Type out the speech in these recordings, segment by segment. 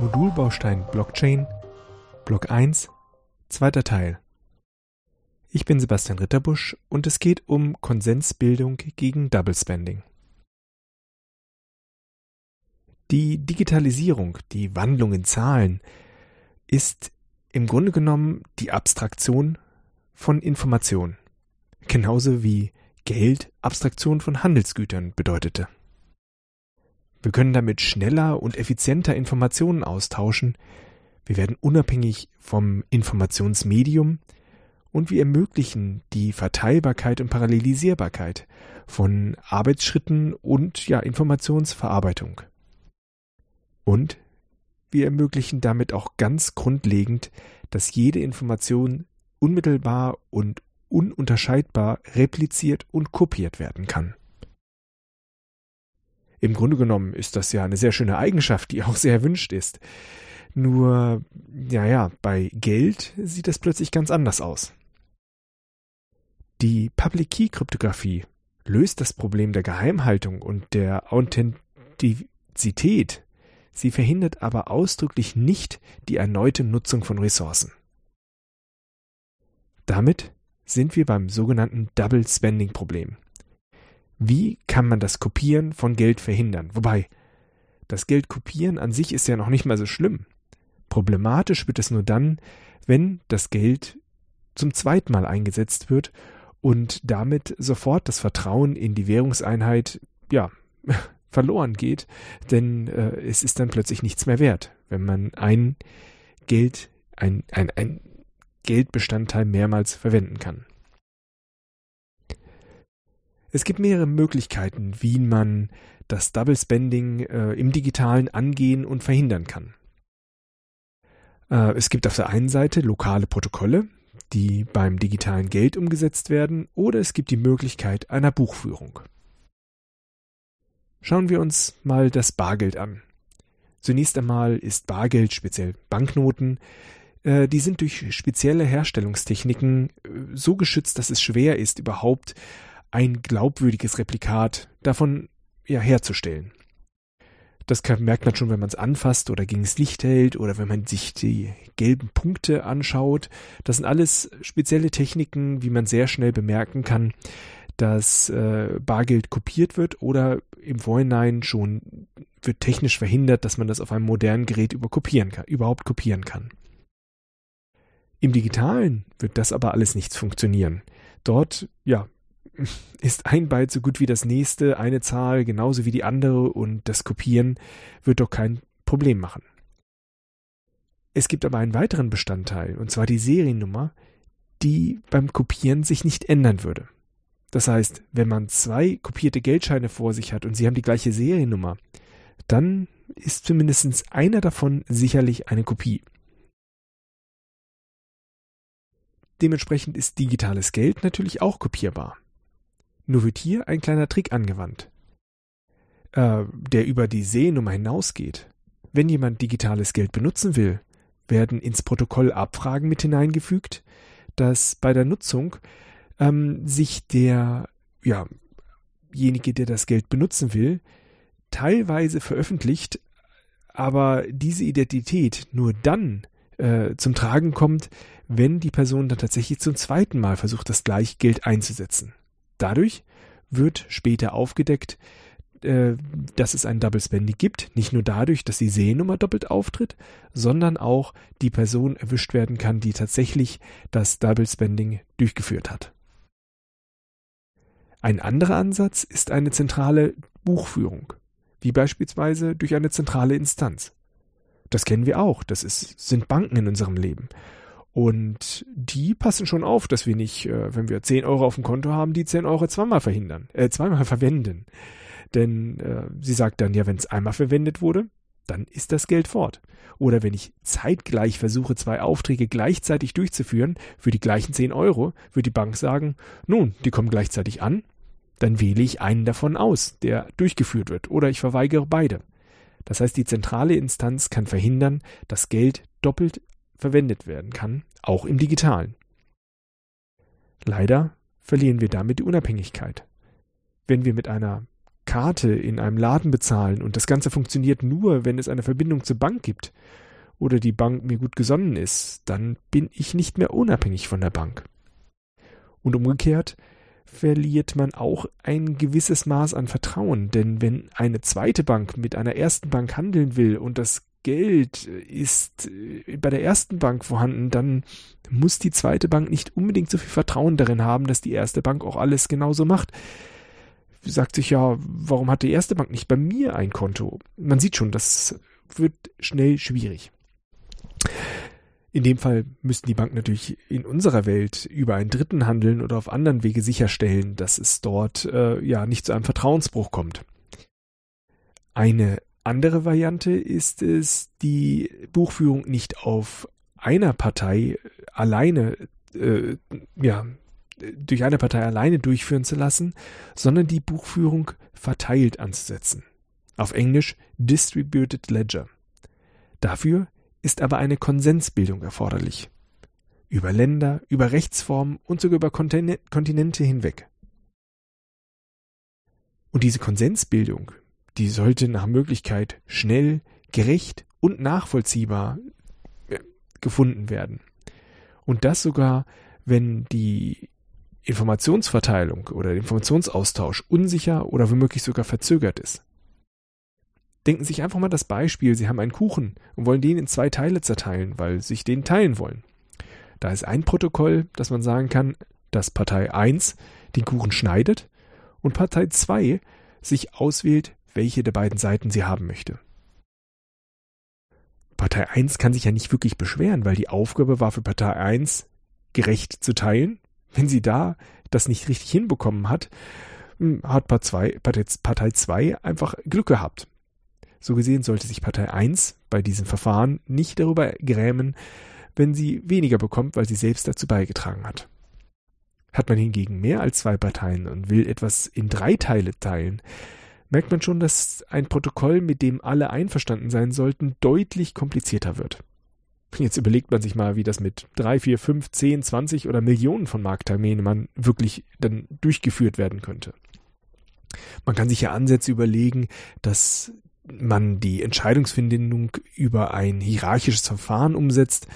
Modulbaustein Blockchain Block 1 Zweiter Teil Ich bin Sebastian Ritterbusch und es geht um Konsensbildung gegen Double Spending. Die Digitalisierung, die Wandlung in Zahlen, ist im Grunde genommen die Abstraktion von Information, genauso wie Geld Abstraktion von Handelsgütern bedeutete. Wir können damit schneller und effizienter Informationen austauschen, wir werden unabhängig vom Informationsmedium und wir ermöglichen die Verteilbarkeit und Parallelisierbarkeit von Arbeitsschritten und ja Informationsverarbeitung. Und wir ermöglichen damit auch ganz grundlegend, dass jede Information unmittelbar und ununterscheidbar repliziert und kopiert werden kann. Im Grunde genommen ist das ja eine sehr schöne Eigenschaft, die auch sehr erwünscht ist. Nur, ja, ja, bei Geld sieht das plötzlich ganz anders aus. Die Public Key Kryptographie löst das Problem der Geheimhaltung und der Authentizität Sie verhindert aber ausdrücklich nicht die erneute Nutzung von Ressourcen. Damit sind wir beim sogenannten Double Spending Problem. Wie kann man das Kopieren von Geld verhindern? Wobei, das Geld kopieren an sich ist ja noch nicht mal so schlimm. Problematisch wird es nur dann, wenn das Geld zum zweiten Mal eingesetzt wird und damit sofort das Vertrauen in die Währungseinheit, ja, verloren geht, denn äh, es ist dann plötzlich nichts mehr wert, wenn man ein Geld, ein, ein, ein Geldbestandteil mehrmals verwenden kann. Es gibt mehrere Möglichkeiten, wie man das Double Spending äh, im digitalen angehen und verhindern kann. Äh, es gibt auf der einen Seite lokale Protokolle, die beim digitalen Geld umgesetzt werden, oder es gibt die Möglichkeit einer Buchführung. Schauen wir uns mal das Bargeld an. Zunächst einmal ist Bargeld, speziell Banknoten, die sind durch spezielle Herstellungstechniken äh, so geschützt, dass es schwer ist, überhaupt ein glaubwürdiges Replikat davon ja, herzustellen. Das merkt man schon, wenn man es anfasst oder gegen das Licht hält oder wenn man sich die gelben Punkte anschaut. Das sind alles spezielle Techniken, wie man sehr schnell bemerken kann, dass äh, Bargeld kopiert wird oder im Vorhinein schon wird technisch verhindert, dass man das auf einem modernen Gerät über kopieren kann, überhaupt kopieren kann. Im Digitalen wird das aber alles nichts funktionieren. Dort, ja, ist ein Byte so gut wie das nächste, eine Zahl genauso wie die andere und das Kopieren wird doch kein Problem machen. Es gibt aber einen weiteren Bestandteil, und zwar die Seriennummer, die beim Kopieren sich nicht ändern würde. Das heißt, wenn man zwei kopierte Geldscheine vor sich hat und sie haben die gleiche Seriennummer, dann ist zumindest einer davon sicherlich eine Kopie. Dementsprechend ist digitales Geld natürlich auch kopierbar. Nur wird hier ein kleiner Trick angewandt, äh, der über die Seriennummer hinausgeht. Wenn jemand digitales Geld benutzen will, werden ins Protokoll Abfragen mit hineingefügt, dass bei der Nutzung ähm, sich der, ja, derjenige, der das Geld benutzen will, teilweise veröffentlicht, aber diese Identität nur dann äh, zum Tragen kommt, wenn die Person dann tatsächlich zum zweiten Mal versucht, das gleiche Geld einzusetzen. Dadurch wird später aufgedeckt, äh, dass es ein Double Spending gibt, nicht nur dadurch, dass die Seriennummer doppelt auftritt, sondern auch die Person erwischt werden kann, die tatsächlich das Double Spending durchgeführt hat. Ein anderer Ansatz ist eine zentrale Buchführung, wie beispielsweise durch eine zentrale Instanz. Das kennen wir auch, das ist, sind Banken in unserem Leben. Und die passen schon auf, dass wir nicht, äh, wenn wir 10 Euro auf dem Konto haben, die 10 Euro zweimal verhindern, äh, zweimal verwenden. Denn äh, sie sagt dann, ja, wenn es einmal verwendet wurde, dann ist das Geld fort. Oder wenn ich zeitgleich versuche, zwei Aufträge gleichzeitig durchzuführen für die gleichen 10 Euro, wird die Bank sagen, nun, die kommen gleichzeitig an, dann wähle ich einen davon aus, der durchgeführt wird, oder ich verweigere beide. Das heißt, die zentrale Instanz kann verhindern, dass Geld doppelt verwendet werden kann, auch im digitalen. Leider verlieren wir damit die Unabhängigkeit. Wenn wir mit einer Karte in einem Laden bezahlen und das Ganze funktioniert nur, wenn es eine Verbindung zur Bank gibt oder die Bank mir gut gesonnen ist, dann bin ich nicht mehr unabhängig von der Bank. Und umgekehrt verliert man auch ein gewisses Maß an Vertrauen, denn wenn eine zweite Bank mit einer ersten Bank handeln will und das Geld ist äh, bei der ersten Bank vorhanden, dann muss die zweite Bank nicht unbedingt so viel Vertrauen darin haben, dass die erste Bank auch alles genauso macht. Sagt sich ja, warum hat die erste Bank nicht bei mir ein Konto? Man sieht schon, das wird schnell schwierig. In dem Fall müssten die Banken natürlich in unserer Welt über einen Dritten handeln oder auf anderen Wege sicherstellen, dass es dort äh, ja nicht zu einem Vertrauensbruch kommt. Eine andere Variante ist es, die Buchführung nicht auf einer Partei alleine, äh, ja, durch eine Partei alleine durchführen zu lassen, sondern die Buchführung verteilt anzusetzen. Auf Englisch Distributed Ledger. Dafür ist aber eine Konsensbildung erforderlich. Über Länder, über Rechtsformen und sogar über Kontinente hinweg. Und diese Konsensbildung die sollte nach Möglichkeit schnell, gerecht und nachvollziehbar äh, gefunden werden. Und das sogar, wenn die Informationsverteilung oder der Informationsaustausch unsicher oder womöglich sogar verzögert ist. Denken Sie sich einfach mal das Beispiel, Sie haben einen Kuchen und wollen den in zwei Teile zerteilen, weil Sie sich den teilen wollen. Da ist ein Protokoll, dass man sagen kann, dass Partei 1 den Kuchen schneidet und Partei 2 sich auswählt, welche der beiden Seiten sie haben möchte. Partei 1 kann sich ja nicht wirklich beschweren, weil die Aufgabe war für Partei 1 gerecht zu teilen. Wenn sie da das nicht richtig hinbekommen hat, hm, hat Partei 2 einfach Glück gehabt. So gesehen sollte sich Partei 1 bei diesem Verfahren nicht darüber grämen, wenn sie weniger bekommt, weil sie selbst dazu beigetragen hat. Hat man hingegen mehr als zwei Parteien und will etwas in drei Teile teilen, merkt man schon, dass ein Protokoll, mit dem alle einverstanden sein sollten, deutlich komplizierter wird. Jetzt überlegt man sich mal, wie das mit drei, vier, fünf, zehn, zwanzig oder Millionen von Marktteilnehmern wirklich dann durchgeführt werden könnte. Man kann sich ja Ansätze überlegen, dass man die Entscheidungsfindung über ein hierarchisches Verfahren umsetzt,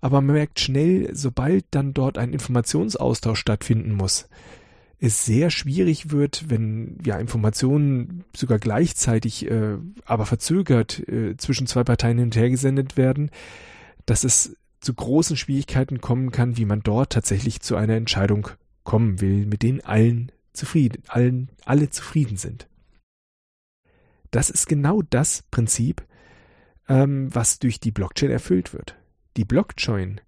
aber man merkt schnell, sobald dann dort ein Informationsaustausch stattfinden muss, es sehr schwierig wird, wenn ja Informationen sogar gleichzeitig, äh, aber verzögert äh, zwischen zwei Parteien hin und her gesendet werden, dass es zu großen Schwierigkeiten kommen kann, wie man dort tatsächlich zu einer Entscheidung kommen will, mit denen allen zufrieden, allen, alle zufrieden sind. Das ist genau das Prinzip, ähm, was durch die Blockchain erfüllt wird. Die Blockchain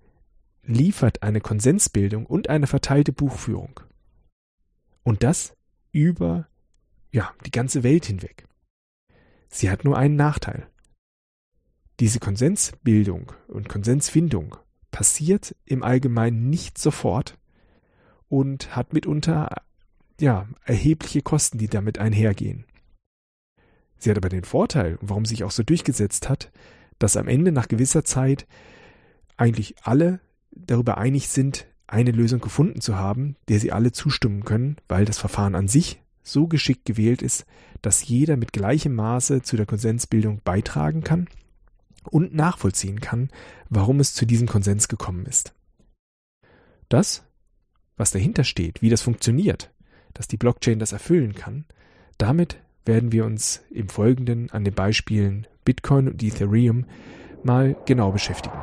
liefert eine Konsensbildung und eine verteilte Buchführung. Und das über ja, die ganze Welt hinweg. Sie hat nur einen Nachteil. Diese Konsensbildung und Konsensfindung passiert im Allgemeinen nicht sofort und hat mitunter ja, erhebliche Kosten, die damit einhergehen. Sie hat aber den Vorteil, warum sie sich auch so durchgesetzt hat, dass am Ende nach gewisser Zeit eigentlich alle darüber einig sind, eine Lösung gefunden zu haben, der sie alle zustimmen können, weil das Verfahren an sich so geschickt gewählt ist, dass jeder mit gleichem Maße zu der Konsensbildung beitragen kann und nachvollziehen kann, warum es zu diesem Konsens gekommen ist. Das, was dahinter steht, wie das funktioniert, dass die Blockchain das erfüllen kann, damit werden wir uns im Folgenden an den Beispielen Bitcoin und Ethereum mal genau beschäftigen.